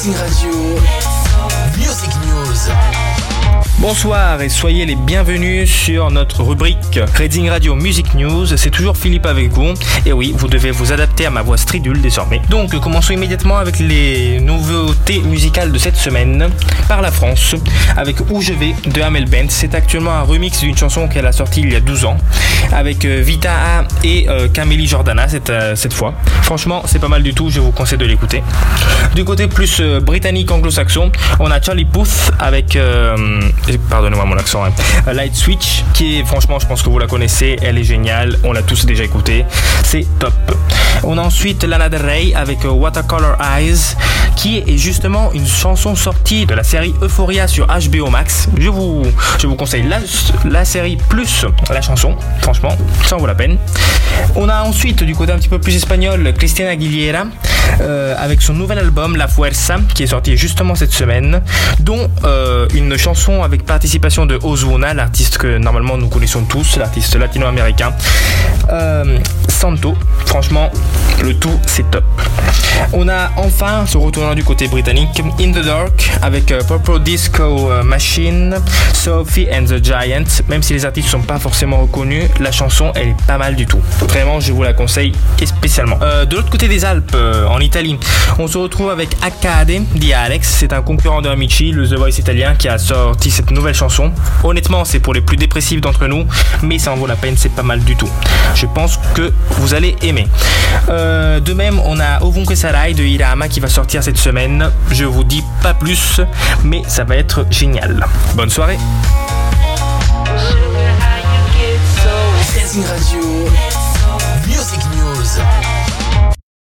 Radio. Music News. Bonsoir et soyez les bienvenus sur notre rubrique Reading Radio Music News. C'est toujours Philippe avec vous. Et oui, vous devez vous adapter à ma voix stridule désormais. Donc commençons immédiatement avec les nouveautés de cette semaine par la France avec Où je vais de Amel Bent. C'est actuellement un remix d'une chanson qu'elle a sortie il y a 12 ans avec euh, Vita et euh, Camille Jordana cette, euh, cette fois. Franchement, c'est pas mal du tout, je vous conseille de l'écouter. Du côté plus britannique anglo-saxon, on a Charlie Puth avec pardonnez-moi mon accent, hein. Light Switch, qui est franchement, je pense que vous la connaissez, elle est géniale, on l'a tous déjà écouté, c'est top. On a ensuite Lana Del Rey avec Watercolor Eyes, qui est justement une chanson sortie de la série Euphoria sur HBO Max. Je vous, je vous conseille la, la série plus la chanson, franchement, ça en vaut la peine. On a ensuite du côté un petit peu plus espagnol Christina Aguilera euh, avec son nouvel album La Fuerza qui est sorti justement cette semaine, dont euh, une chanson avec participation de Ozuna, l'artiste que normalement nous connaissons tous, l'artiste latino-américain. Euh, Santo, franchement, le tout c'est top. On a enfin, se retournant du côté britannique, In the Dark avec euh, Purple Disco euh, Machine, Sophie and the Giant. Même si les artistes sont pas forcément reconnus, la chanson elle est pas mal du tout. Vraiment, je vous la conseille spécialement. Euh, de l'autre côté des Alpes, en Italie, on se retrouve avec Accade di Alex. C'est un concurrent de Amici, le The Voice italien, qui a sorti cette nouvelle chanson. Honnêtement, c'est pour les plus dépressifs d'entre nous, mais ça en vaut la peine, c'est pas mal du tout. Je pense que vous allez aimer. De même, on a Ovunque De Hirama qui va sortir cette semaine. Je vous dis pas plus, mais ça va être génial. Bonne soirée.